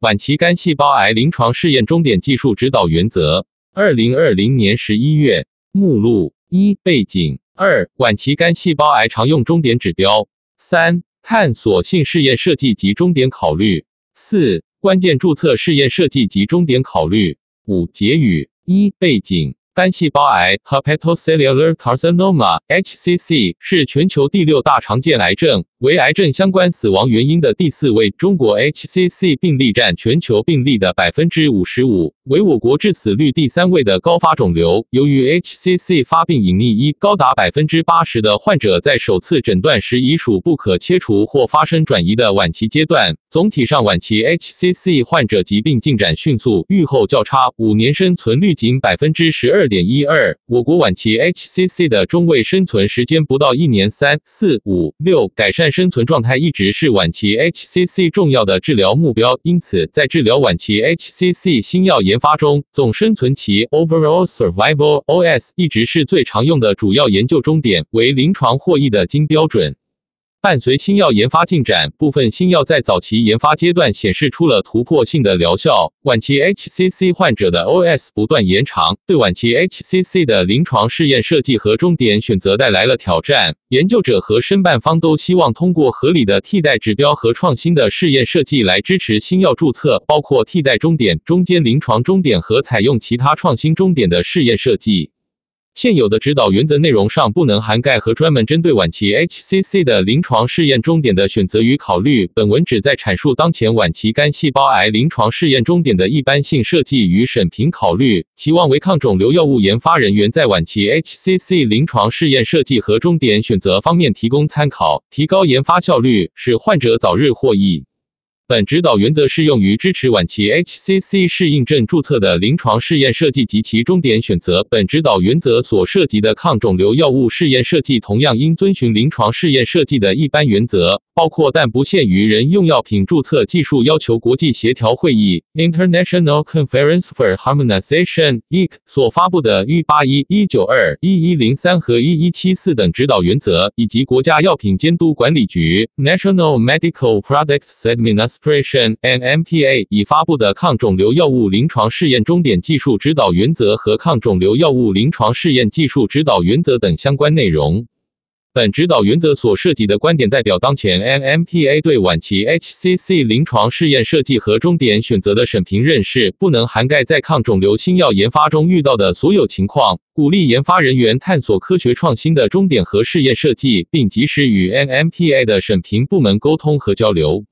晚期肝细胞癌临床试验终点技术指导原则，二零二零年十一月。目录一背景二晚期肝细胞癌常用终点指标三探索性试验设计及终点考虑四关键注册试验设计及终点考虑五结语一背景。肝细胞癌 （Hepatocellular Carcinoma，HCC） 是全球第六大常见癌症，为癌症相关死亡原因的第四位。中国 HCC 病例占全球病例的百分之五十五，为我国致死率第三位的高发肿瘤。由于 HCC 发病隐匿，一高达百分之八十的患者在首次诊断时已属不可切除或发生转移的晚期阶段。总体上，晚期 HCC 患者疾病进展迅速，预后较差，五年生存率仅百分之十二。点一二，我国晚期 HCC 的中位生存时间不到一年。三四五六，改善生存状态一直是晚期 HCC 重要的治疗目标。因此，在治疗晚期 HCC 新药研发中，总生存期 （Overall Survival，OS） 一直是最常用的主要研究终点，为临床获益的金标准。伴随新药研发进展，部分新药在早期研发阶段显示出了突破性的疗效。晚期 HCC 患者的 OS 不断延长，对晚期 HCC 的临床试验设计和终点选择带来了挑战。研究者和申办方都希望通过合理的替代指标和创新的试验设计来支持新药注册，包括替代终点、中间临床终点和采用其他创新终点的试验设计。现有的指导原则内容上不能涵盖和专门针对晚期 HCC 的临床试验终点的选择与考虑。本文旨在阐述当前晚期肝细胞癌临床试验终点的一般性设计与审评考虑，期望为抗肿瘤药物研发人员在晚期 HCC 临床试验设计和终点选择方面提供参考，提高研发效率，使患者早日获益。本指导原则适用于支持晚期 HCC 适应症注册的临床试验设计及其终点选择。本指导原则所涉及的抗肿瘤药物试验设计同样应遵循临床试验设计的一般原则，包括但不限于人用药品注册技术要求国际协调会议 （International Conference for Harmonization，IC） 所发布的 E 八一、一九二、一一零三和一一七四等指导原则，以及国家药品监督管理局 （National Medical Products Administration）。NMPA 已发布的抗肿瘤药物临床试验终点技术指导原则和抗肿瘤药物临床试验技术指导原则等相关内容。本指导原则所涉及的观点代表当前 NMPA 对晚期 HCC 临床试验设计和终点选择的审评认识，不能涵盖在抗肿瘤新药研发中遇到的所有情况。鼓励研发人员探索科学创新的终点和试验设计，并及时与 NMPA 的审评部门沟通和交流。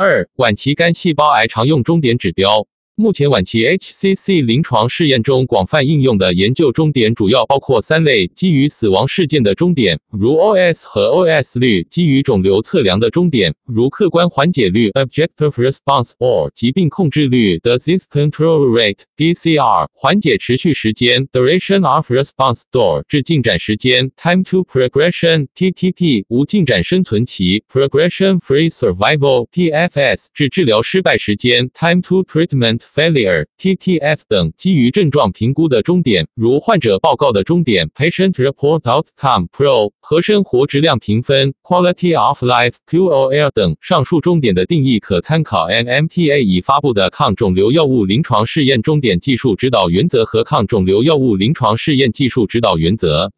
二、晚期肝细胞癌常用终点指标。目前，晚期 HCC 临床试验中广泛应用的研究终点主要包括三类：基于死亡事件的终点，如 OS 和 OS 率；基于肿瘤测量的终点，如客观缓解率 （Objective Response） or 疾病控制率 （Disease Control Rate，DCR）；缓解持续时间 （Duration of Response，DOR） 至进展时间 （Time to Progression，TTP）；无进展生存期 （Progression-Free Survival，PFS）；至治疗失败时间 （Time to Treatment）。Failure (TTF) 等基于症状评估的终点，如患者报告的终点 (Patient Report Outcome, PRO) 和生活质量评分 (Quality of Life, QOL) 等。上述终点的定义可参考 NMPA 已发布的抗肿瘤药物临床试验终点技术指导原则和抗肿瘤药物临床试验技术指导原则。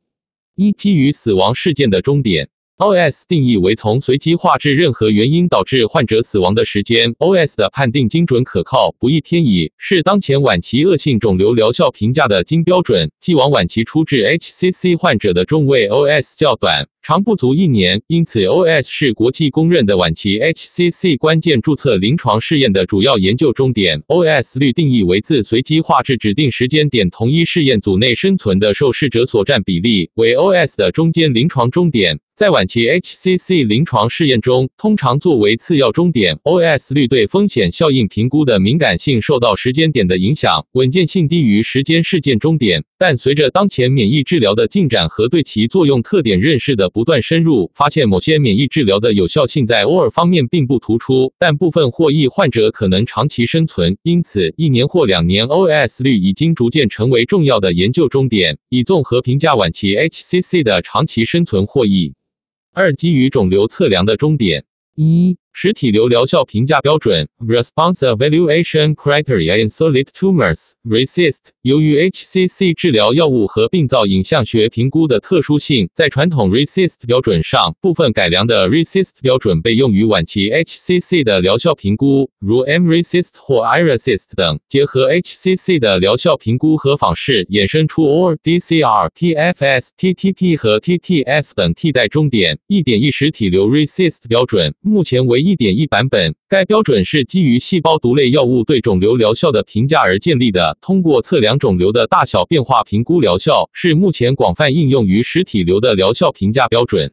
一、基于死亡事件的终点。OS 定义为从随机化至任何原因导致患者死亡的时间。OS 的判定精准可靠，不易偏移，是当前晚期恶性肿瘤疗效评价的金标准。既往晚期初治 HCC 患者的中位 OS 较短。长不足一年，因此 OS 是国际公认的晚期 HCC 关键注册临床试验的主要研究终点。OS 率定义为自随机化至指定时间点同一试验组内生存的受试者所占比例，为 OS 的中间临床终点。在晚期 HCC 临床试验中，通常作为次要终点。OS 率对风险效应评估的敏感性受到时间点的影响，稳健性低于时间事件终点。但随着当前免疫治疗的进展和对其作用特点认识的不断深入，发现某些免疫治疗的有效性在偶尔方面并不突出，但部分获益患者可能长期生存。因此，一年或两年 OS 率已经逐渐成为重要的研究终点，以综合评价晚期 HCC 的长期生存获益。二、基于肿瘤测量的终点。一、实体瘤疗效评价标准 （Response Evaluation Criteria in Solid Tumors，RECIST）。由于 HCC 治疗药物和病灶影像学评估的特殊性，在传统 RECIST 标准上，部分改良的 RECIST 标准被用于晚期 HCC 的疗效评估，如 mRECIST 或 iRECIST 等。结合 HCC 的疗效评估和仿式，衍生出 OR、DCR、PFS、TTP 和 TTS 等替代终点一点一实体瘤 RECIST 标准，目前为。一点一版本，该标准是基于细胞毒类药物对肿瘤疗效的评价而建立的。通过测量肿瘤的大小变化评估疗效，是目前广泛应用于实体瘤的疗效评价标准。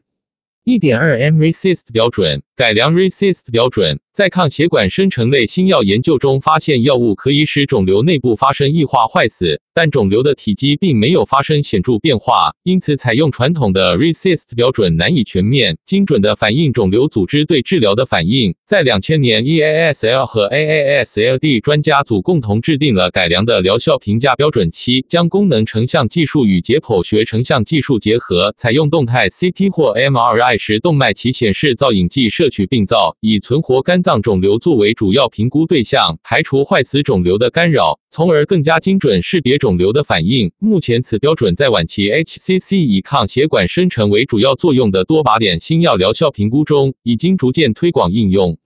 一点二 m r e s i s t 标准，改良 RECIST 标准。在抗血管生成类新药研究中，发现药物可以使肿瘤内部发生异化坏死，但肿瘤的体积并没有发生显著变化。因此，采用传统的 RECIST 标准难以全面、精准地反映肿瘤组织对治疗的反应。在两千年，EASL 和 AASLD 专家组共同制定了改良的疗效评价标准七，将功能成像技术与解剖学成像技术结合，采用动态 CT 或 MRI 时动脉期显示造影剂摄取病灶，以存活肝脏。肿瘤作为主要评估对象，排除坏死肿瘤的干扰，从而更加精准识别肿瘤的反应。目前，此标准在晚期 HCC 以抗血管生成为主要作用的多靶点新药疗效评估中，已经逐渐推广应用。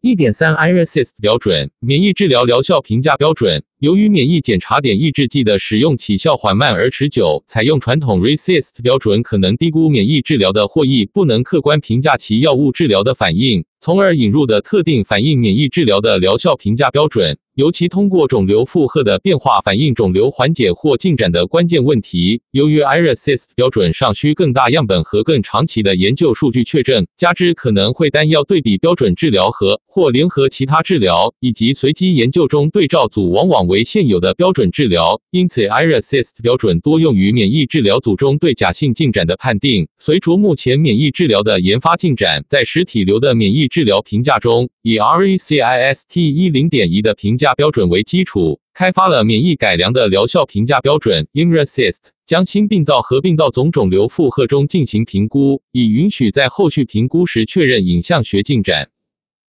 一点三 iRECIST 标准，免疫治疗疗效评价标准。由于免疫检查点抑制剂的使用起效缓慢而持久，采用传统 RECIST 标准可能低估免疫治疗的获益，不能客观评价其药物治疗的反应，从而引入的特定反应免疫治疗的疗效评价标准。尤其通过肿瘤负荷的变化反映肿瘤缓解或进展的关键问题。由于 iRECIST 标准尚需更大样本和更长期的研究数据确证，加之可能会单药对比标准治疗和或联合其他治疗，以及随机研究中对照组往往为为现有的标准治疗，因此 iRECIST 标准多用于免疫治疗组中对假性进展的判定。随着目前免疫治疗的研发进展，在实体瘤的免疫治疗评价中，以 RECIST 一零点一的评价。标准为基础，开发了免疫改良的疗效评价标准 IMRECIST，将新病灶合并到总肿瘤负荷中进行评估，以允许在后续评估时确认影像学进展。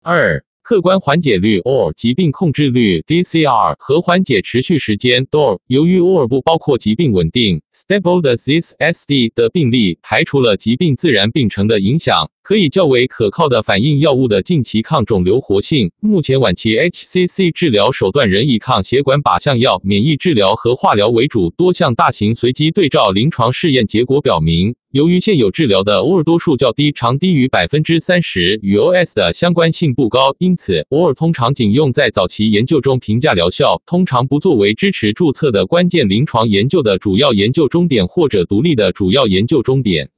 二。客观缓解率 or 疾病控制率 DCR 和缓解持续时间。DOR，由于 or 不包括疾病稳定 stable disease SD 的病例，排除了疾病自然病程的影响，可以较为可靠的反映药物的近期抗肿瘤活性。目前晚期 HCC 治疗手段仍以抗血管靶向药、免疫治疗和化疗为主。多项大型随机对照临床试验结果表明。由于现有治疗的 OR 多数较低，常低于百分之三十，与 OS 的相关性不高，因此 OR 通常仅用在早期研究中评价疗效，通常不作为支持注册的关键临床研究的主要研究终点或者独立的主要研究终点。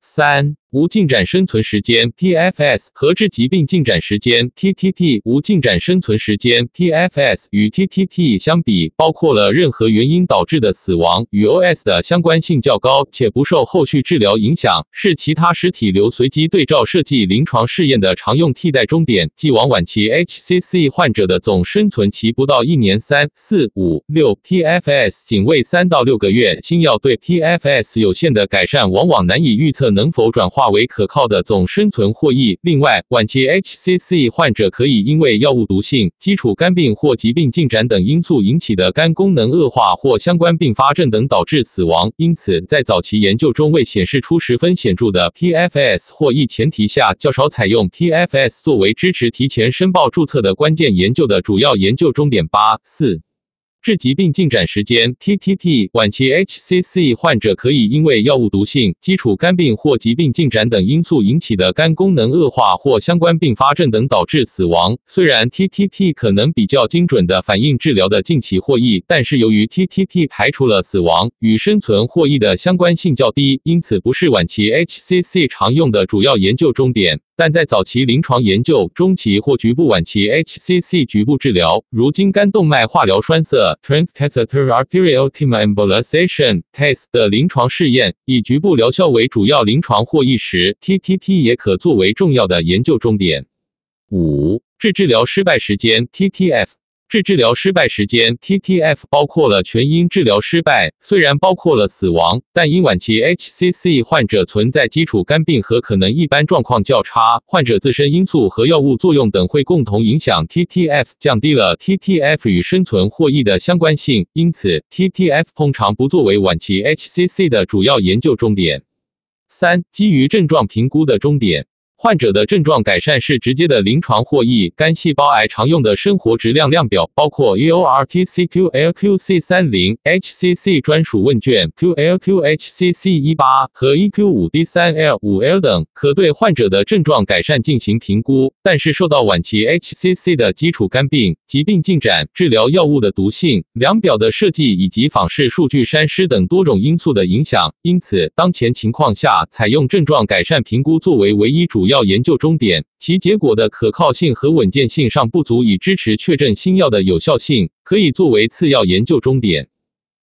三。无进展生存时间 （PFS） 和致疾病进展时间 （TTP）。无进展生存时间 （PFS） 与 TTP 相比，包括了任何原因导致的死亡，与 OS 的相关性较高，且不受后续治疗影响，是其他实体瘤随机对照设计临床试验的常用替代终点。既往晚期 HCC 患者的总生存期不到一年，三四五六 PFS 仅为三到六个月。新药对 PFS 有限的改善，往往难以预测能否转化。化为可靠的总生存获益。另外，晚期 HCC 患者可以因为药物毒性、基础肝病或疾病进展等因素引起的肝功能恶化或相关并发症等导致死亡。因此，在早期研究中未显示出十分显著的 PFS 获益前提下，较少采用 PFS 作为支持提前申报注册的关键研究的主要研究终点。八四。致疾病进展时间 （TTP） 晚期 HCC 患者可以因为药物毒性、基础肝病或疾病进展等因素引起的肝功能恶化或相关并发症等导致死亡。虽然 TTP 可能比较精准的反映治疗的近期获益，但是由于 TTP 排除了死亡与生存获益的相关性较低，因此不是晚期 HCC 常用的主要研究终点。但在早期临床研究、中期或局部晚期 HCC 局部治疗，如经肝动脉化疗栓塞 （Transcatheter Arterial Embolization, test 的临床试验，以局部疗效为主要临床获益时，TTP 也可作为重要的研究重点。五、治治疗失败时间 （TTF）。治疗失败时间 （TTF） 包括了全因治疗失败，虽然包括了死亡，但因晚期 HCC 患者存在基础肝病和可能一般状况较差，患者自身因素和药物作用等会共同影响 TTF，降低了 TTF 与生存获益的相关性，因此 TTF 通常不作为晚期 HCC 的主要研究终点。三、基于症状评估的终点。患者的症状改善是直接的临床获益。肝细胞癌常用的生活质量量表包括 EORTC-QLQC 三零 HCC 专属问卷 QLQHCC 一八和 EQ 五 D 三 L 五 L 等，可对患者的症状改善进行评估。但是受到晚期 HCC 的基础肝病、疾病进展、治疗药物的毒性、量表的设计以及访视数据删失等多种因素的影响，因此当前情况下，采用症状改善评估作为唯一主要。药研究终点，其结果的可靠性和稳健性尚不足以支持确诊新药的有效性，可以作为次要研究终点。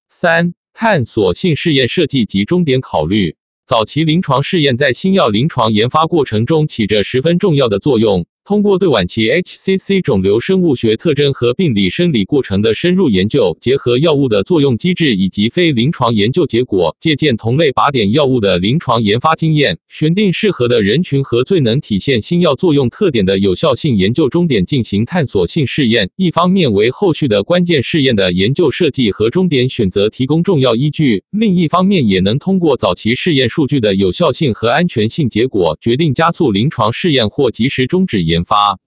三、探索性试验设计及终点考虑。早期临床试验在新药临床研发过程中起着十分重要的作用。通过对晚期 HCC 肿瘤生物学特征和病理生理过程的深入研究，结合药物的作用机制以及非临床研究结果，借鉴同类靶点药物的临床研发经验，选定适合的人群和最能体现新药作用特点的有效性研究终点进行探索性试验。一方面为后续的关键试验的研究设计和终点选择提供重要依据，另一方面也能通过早期试验数据的有效性和安全性结果，决定加速临床试验或及时终止。研发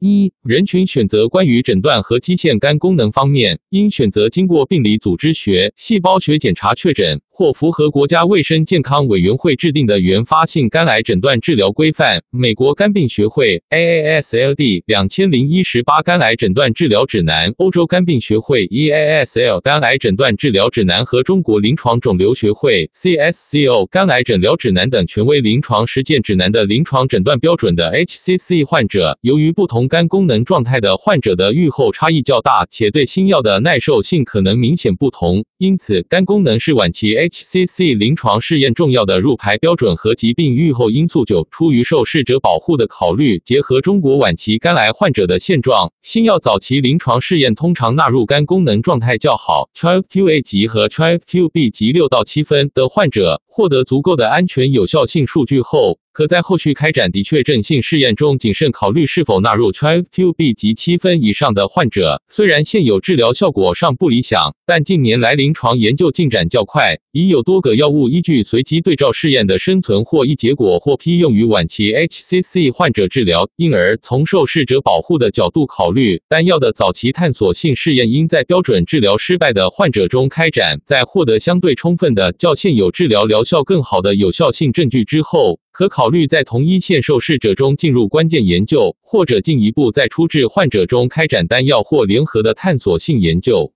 一人群选择关于诊断和基线肝功能方面，应选择经过病理组织学、细胞学检查确诊。或符合国家卫生健康委员会制定的原发性肝癌诊断治疗规范、美国肝病学会 AASLD 两千零一十八肝癌诊断治疗指南、欧洲肝病学会 EASL 肝癌诊断治疗指南和中国临床肿瘤学会 CSCO 肝癌诊疗指南等权威临床实践指南的临床诊断标准的 HCC 患者，由于不同肝功能状态的患者的预后差异较大，且对新药的耐受性可能明显不同，因此肝功能是晚期 HCC 临床试验重要的入排标准和疾病预后因素。九，出于受试者保护的考虑，结合中国晚期肝癌患者的现状，新药早期临床试验通常纳入肝功能状态较好 （TRIQA 级和 TRIQB 级六到七分）的患者。获得足够的安全有效性数据后，可在后续开展的确症性试验中谨慎考虑是否纳入 TRIQB 级七分以上的患者。虽然现有治疗效果尚不理想，但近年来临床研究进展较快，已有多个药物依据随机对照试验的生存获益结果获批用于晚期 HCC 患者治疗。因而，从受试者保护的角度考虑，单药的早期探索性试验应在标准治疗失败的患者中开展，在获得相对充分的较现有治疗疗效更好的有效性证据之后，可考虑在同一线受试者中进入关键研究，或者进一步在初治患者中开展单药或联合的探索性研究。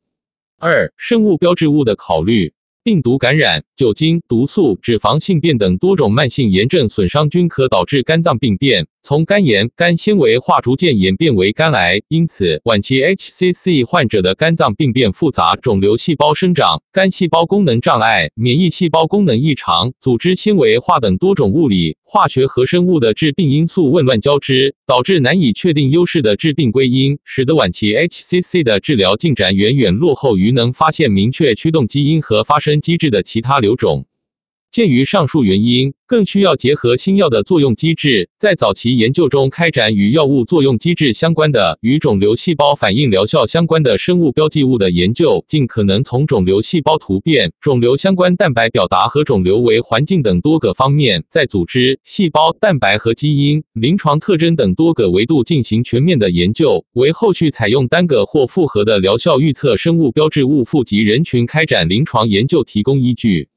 二、生物标志物的考虑。病毒感染、酒精、毒素、脂肪性变等多种慢性炎症损伤均可导致肝脏病变，从肝炎、肝纤维化逐渐演变为肝癌。因此，晚期 HCC 患者的肝脏病变复杂，肿瘤细胞生长、肝细胞功能障碍、免疫细胞功能异常、组织纤维化等多种物理。化学和生物的致病因素混乱交织，导致难以确定优势的致病归因，使得晚期 HCC 的治疗进展远远落后于能发现明确驱动基因和发生机制的其他瘤种。鉴于上述原因，更需要结合新药的作用机制，在早期研究中开展与药物作用机制相关的、与肿瘤细胞反应疗效相关的生物标记物的研究，尽可能从肿瘤细胞突变、肿瘤相关蛋白表达和肿瘤为环境等多个方面，在组织、细胞、蛋白和基因、临床特征等多个维度进行全面的研究，为后续采用单个或复合的疗效预测生物标志物富集人群开展临床研究提供依据。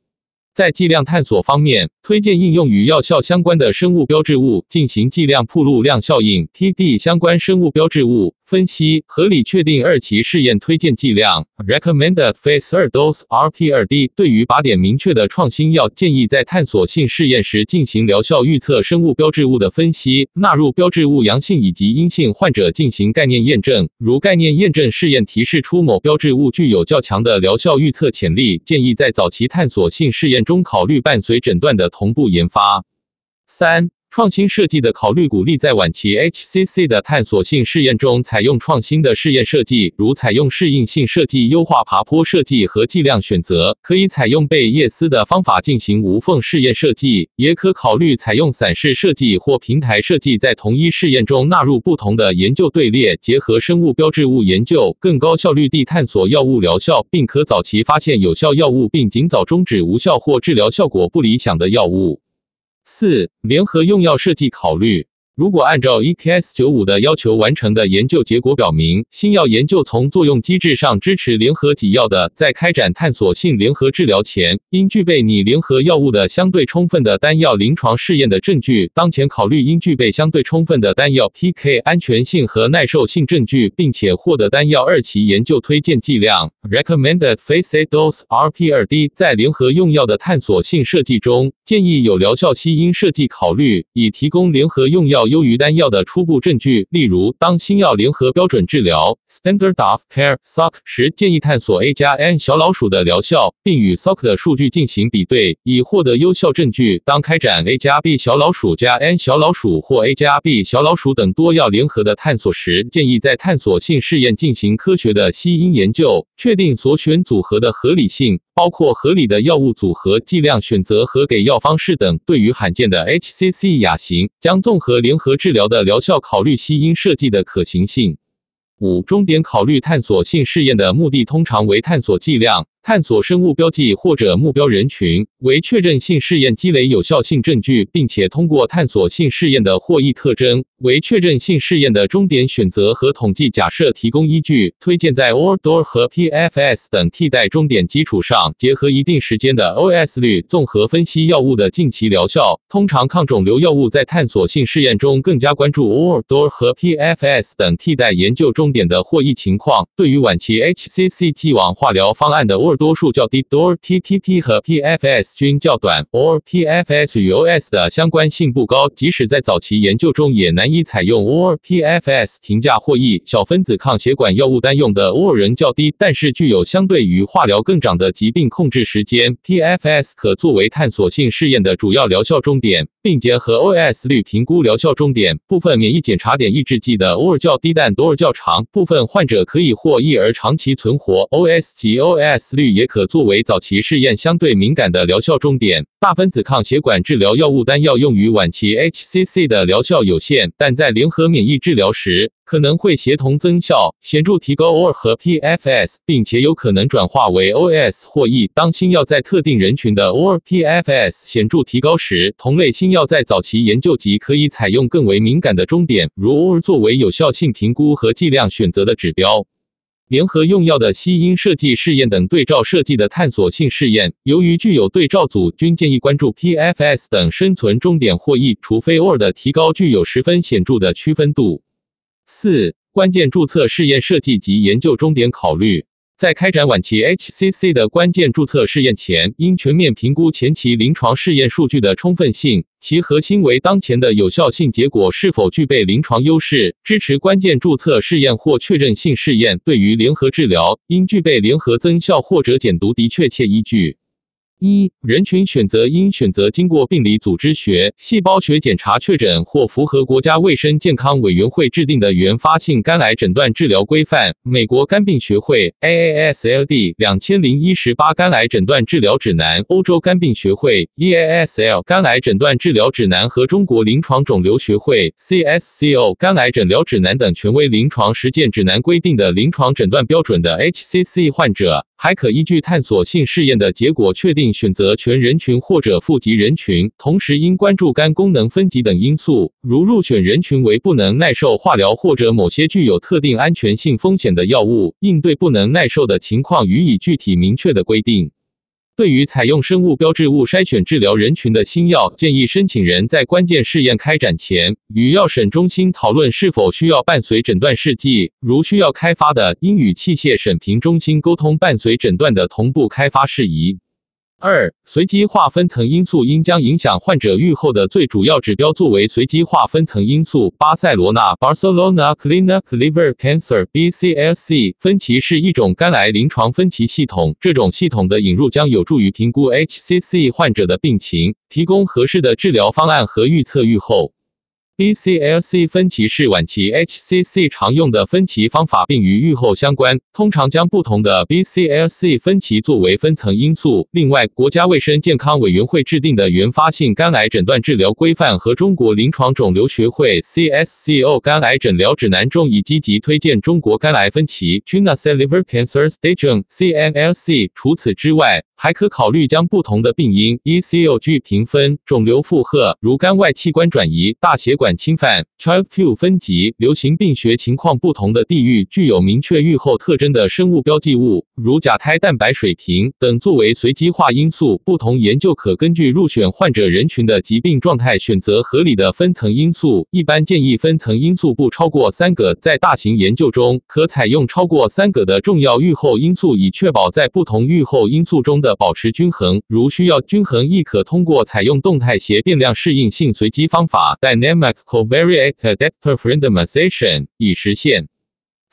在剂量探索方面，推荐应用与药效相关的生物标志物进行剂量铺路量效应 （TD） 相关生物标志物分析，合理确定二期试验推荐剂量 （Recommended Phase 二 Dose, RP2D）。对于靶点明确的创新药，建议在探索性试验时进行疗效预测生物标志物的分析，纳入标志物阳性以及阴性患者进行概念验证。如概念验证试验提示出某标志物具有较强的疗效预测潜力，建议在早期探索性试验。中考虑伴随诊断的同步研发。三、创新设计的考虑鼓励在晚期 HCC 的探索性试验中采用创新的试验设计，如采用适应性设计、优化爬坡设计和剂量选择。可以采用贝叶斯的方法进行无缝试验设计，也可考虑采用散式设计或平台设计，在同一试验中纳入不同的研究队列，结合生物标志物研究，更高效率地探索药物疗效，并可早期发现有效药物，并尽早终止无效或治疗效果不理想的药物。四、联合用药设计考虑。如果按照 EKS 九五的要求完成的研究结果表明，新药研究从作用机制上支持联合几药的，在开展探索性联合治疗前，应具备拟联合药物的相对充分的单药临床试验的证据。当前考虑应具备相对充分的单药 PK 安全性和耐受性证据，并且获得单药二期研究推荐剂量 （Recommended Phase Dose, RP2D）。在联合用药的探索性设计中，建议有疗效期因设计考虑，以提供联合用药。优于单药的初步证据，例如当新药联合标准治疗 （Standard of Care, SOC） 时，建议探索 A 加 N 小老鼠的疗效，并与 SOC 的数据进行比对，以获得有效证据。当开展 A 加 B 小老鼠加 N 小老鼠或 A 加 B 小老鼠等多药联合的探索时，建议在探索性试验进行科学的吸因研究，确定所选组合的合理性。包括合理的药物组合、剂量选择和给药方式等。对于罕见的 HCC 亚型，将综合联合治疗的疗效考虑吸因设计的可行性。五、终点考虑探索性试验的目的通常为探索剂量。探索生物标记或者目标人群为确认性试验积累有效性证据，并且通过探索性试验的获益特征为确认性试验的终点选择和统计假设提供依据。推荐在 ORDOR 和 PFS 等替代终点基础上，结合一定时间的 OS 率，综合分析药物的近期疗效。通常抗肿瘤药物在探索性试验中更加关注 ORDOR 和 PFS 等替代研究终点的获益情况。对于晚期 HCC 既往化疗方案的 OR 多数较低，DOR TTP 和 PFS 均较短，OR PFS 与 OS 的相关性不高，即使在早期研究中也难以采用 OR PFS 评价获益。小分子抗血管药物单用的 OR 仍较低，但是具有相对于化疗更长的疾病控制时间，PFS 可作为探索性试验的主要疗效终点，并结合 OS 率评估疗效终点。部分免疫检查点抑制剂的 OR 较低，但 DOR 较长，部分患者可以获益而长期存活。OS 及 OS 率。也可作为早期试验相对敏感的疗效终点。大分子抗血管治疗药物单药用于晚期 HCC 的疗效有限，但在联合免疫治疗时可能会协同增效，显著提高 OR 和 PFS，并且有可能转化为 OS 或 E。当新药在特定人群的 OR PFS 显著提高时，同类新药在早期研究即可以采用更为敏感的终点，如 OR 作为有效性评估和剂量选择的指标。联合用药的吸音设计试验等对照设计的探索性试验，由于具有对照组，均建议关注 PFS 等生存终点获益，除非 OR 的提高具有十分显著的区分度。四、关键注册试验设计及研究终点考虑。在开展晚期 HCC 的关键注册试验前，应全面评估前期临床试验数据的充分性，其核心为当前的有效性结果是否具备临床优势，支持关键注册试验或确认性试验。对于联合治疗，应具备联合增效或者减毒的确切依据。一人群选择应选择经过病理组织学、细胞学检查确诊或符合国家卫生健康委员会制定的原发性肝癌诊断治疗规范、美国肝病学会 AASLD 两千零一十八肝癌诊断治疗指南、欧洲肝病学会 EASL 肝癌诊断治疗指南和中国临床肿瘤学会 CSCO 肝癌诊疗指南等权威临床实践指南规定的临床诊断标准的 HCC 患者。还可依据探索性试验的结果，确定选择全人群或者富集人群。同时，应关注肝功能分级等因素，如入选人群为不能耐受化疗或者某些具有特定安全性风险的药物，应对不能耐受的情况予以具体明确的规定。对于采用生物标志物筛选治疗人群的新药，建议申请人在关键试验开展前，与药审中心讨论是否需要伴随诊断试剂。如需要开发的，应与器械审评中心沟通伴随诊断的同步开发事宜。二、随机划分层因素应将影响患者预后的最主要指标作为随机划分层因素。巴塞罗那 （Barcelona Clinic Liver Cancer, BCLC） 分歧是一种肝癌临床分歧系统，这种系统的引入将有助于评估 HCC 患者的病情，提供合适的治疗方案和预测预后。BCLC 分期是晚期 HCC 常用的分期方法，并与预后相关。通常将不同的 BCLC 分期作为分层因素。另外，国家卫生健康委员会制定的原发性肝癌诊断治疗规范和中国临床肿瘤学会 CSCO 肝癌诊疗指南中已积极推荐中国肝癌分期 China Liver Cancer Staging CNLC。除此之外，还可考虑将不同的病因 ECOG 评分、肿瘤负荷，如肝外器官转移、大血管侵犯、Child Q 分级、流行病学情况不同的地域具有明确预后特征的生物标记物，如甲胎蛋白水平等作为随机化因素。不同研究可根据入选患者人群的疾病状态选择合理的分层因素。一般建议分层因素不超过三个，在大型研究中可采用超过三个的重要预后因素，以确保在不同预后因素中的。的保持均衡，如需要均衡，亦可通过采用动态斜变量适应性随机方法 （Dynamic Covariate Adaptive Randomization） 以实现。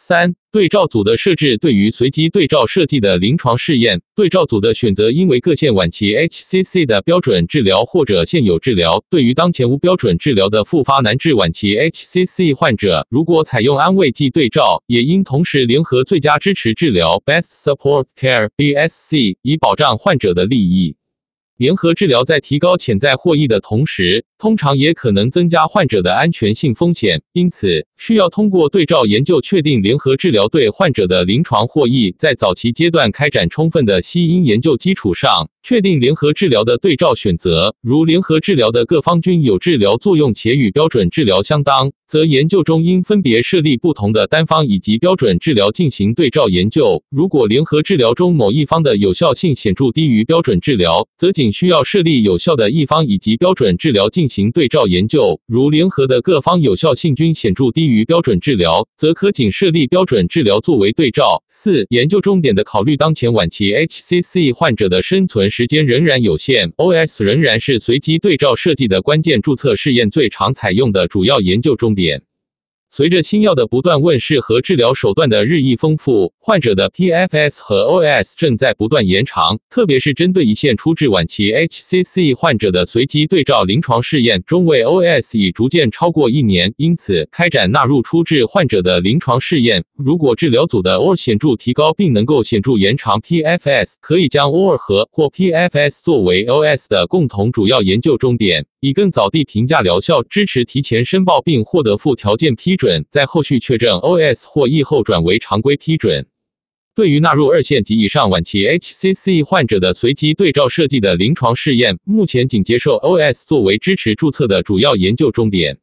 三、对照组的设置对于随机对照设计的临床试验，对照组的选择应为各县晚期 HCC 的标准治疗或者现有治疗。对于当前无标准治疗的复发难治晚期 HCC 患者，如果采用安慰剂对照，也应同时联合最佳支持治疗 （Best Support Care，BSC） 以保障患者的利益。联合治疗在提高潜在获益的同时，通常也可能增加患者的安全性风险，因此需要通过对照研究确定联合治疗对患者的临床获益。在早期阶段开展充分的吸因研究基础上，确定联合治疗的对照选择。如联合治疗的各方均有治疗作用且与标准治疗相当，则研究中应分别设立不同的单方以及标准治疗进行对照研究。如果联合治疗中某一方的有效性显著低于标准治疗，则仅需要设立有效的一方以及标准治疗进行对照研究。如联合的各方有效性均显著低于与标准治疗，则可仅设立标准治疗作为对照。四、研究重点的考虑，当前晚期 HCC 患者的生存时间仍然有限，OS 仍然是随机对照设计的关键注册试验最常采用的主要研究重点。随着新药的不断问世和治疗手段的日益丰富，患者的 PFS 和 OS 正在不断延长。特别是针对一线初治晚期 HCC 患者的随机对照临床试验，中位 OS 已逐渐超过一年。因此，开展纳入初治患者的临床试验。如果治疗组的 OR 显著提高，并能够显著延长 PFS，可以将 OR 和或 PFS 作为 OS 的共同主要研究终点。以更早地评价疗效，支持提前申报并获得附条件批准，在后续确诊 OS 或疫后转为常规批准。对于纳入二线及以上晚期 HCC 患者的随机对照设计的临床试验，目前仅接受 OS 作为支持注册的主要研究终点。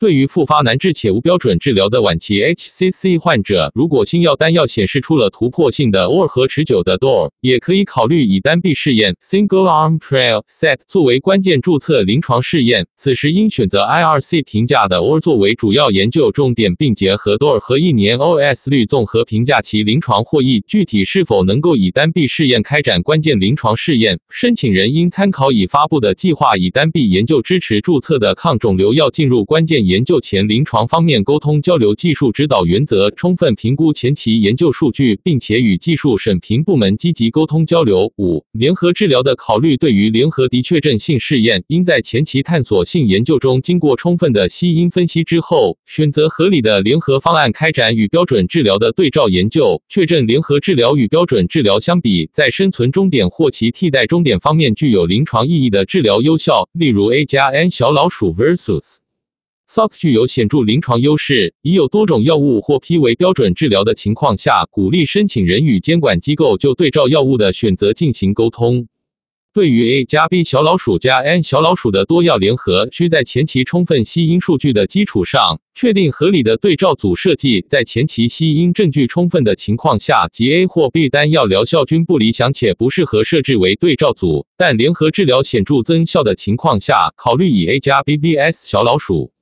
对于复发难治且无标准治疗的晚期 HCC 患者，如果新药单药显示出了突破性的 OR 和持久的 DOR，也可以考虑以单臂试验 （Single Arm Trial Set） 作为关键注册临床试验。此时应选择 IRC 评价的 OR 作为主要研究重点，并结合 DOR 和一年 OS 率综合评价其临床获益。具体是否能够以单臂试验开展关键临床试验，申请人应参考已发布的计划，以单臂研究支持注册的抗肿瘤药进入关键。研究前临床方面沟通交流技术指导原则，充分评估前期研究数据，并且与技术审评部门积极沟通交流。五、联合治疗的考虑，对于联合的确证性试验，应在前期探索性研究中经过充分的吸因分析之后，选择合理的联合方案开展与标准治疗的对照研究，确认联合治疗与标准治疗相比，在生存终点或其替代终点方面具有临床意义的治疗优效，例如 A 加 N 小老鼠 versus。SOC 具有显著临床优势，已有多种药物获批为标准治疗的情况下，鼓励申请人与监管机构就对照药物的选择进行沟通。对于 A 加 B 小老鼠加 N 小老鼠的多药联合，需在前期充分吸因数据的基础上，确定合理的对照组设计。在前期吸因证据充分的情况下，即 A 或 B 单药疗效均不理想且不适合设置为对照组，但联合治疗显著增效的情况下，考虑以 A 加 B vs 小老鼠。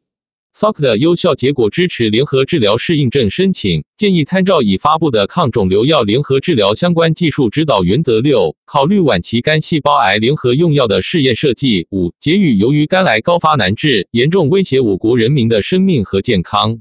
SOC 的有效结果支持联合治疗适应症申请，建议参照已发布的抗肿瘤药联合治疗相关技术指导原则六，考虑晚期肝细胞癌联合用药的试验设计。五、结语：由于肝癌高发难治，严重威胁我国人民的生命和健康。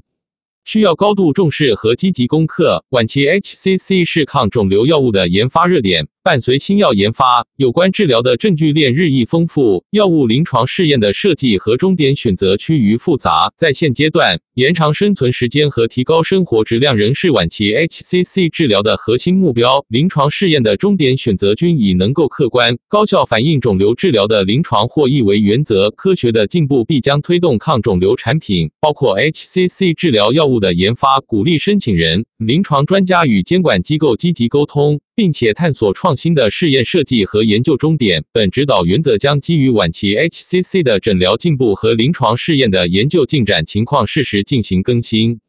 需要高度重视和积极攻克。晚期 HCC 是抗肿瘤药物的研发热点，伴随新药研发，有关治疗的证据链日益丰富，药物临床试验的设计和终点选择趋于复杂。在现阶段，延长生存时间和提高生活质量仍是晚期 HCC 治疗的核心目标。临床试验的终点选择均以能够客观、高效反映肿瘤治疗的临床获益为原则。科学的进步必将推动抗肿瘤产品，包括 HCC 治疗药物。的研发，鼓励申请人、临床专家与监管机构积极沟通，并且探索创新的试验设计和研究终点。本指导原则将基于晚期 HCC 的诊疗进步和临床试验的研究进展情况，适时进行更新。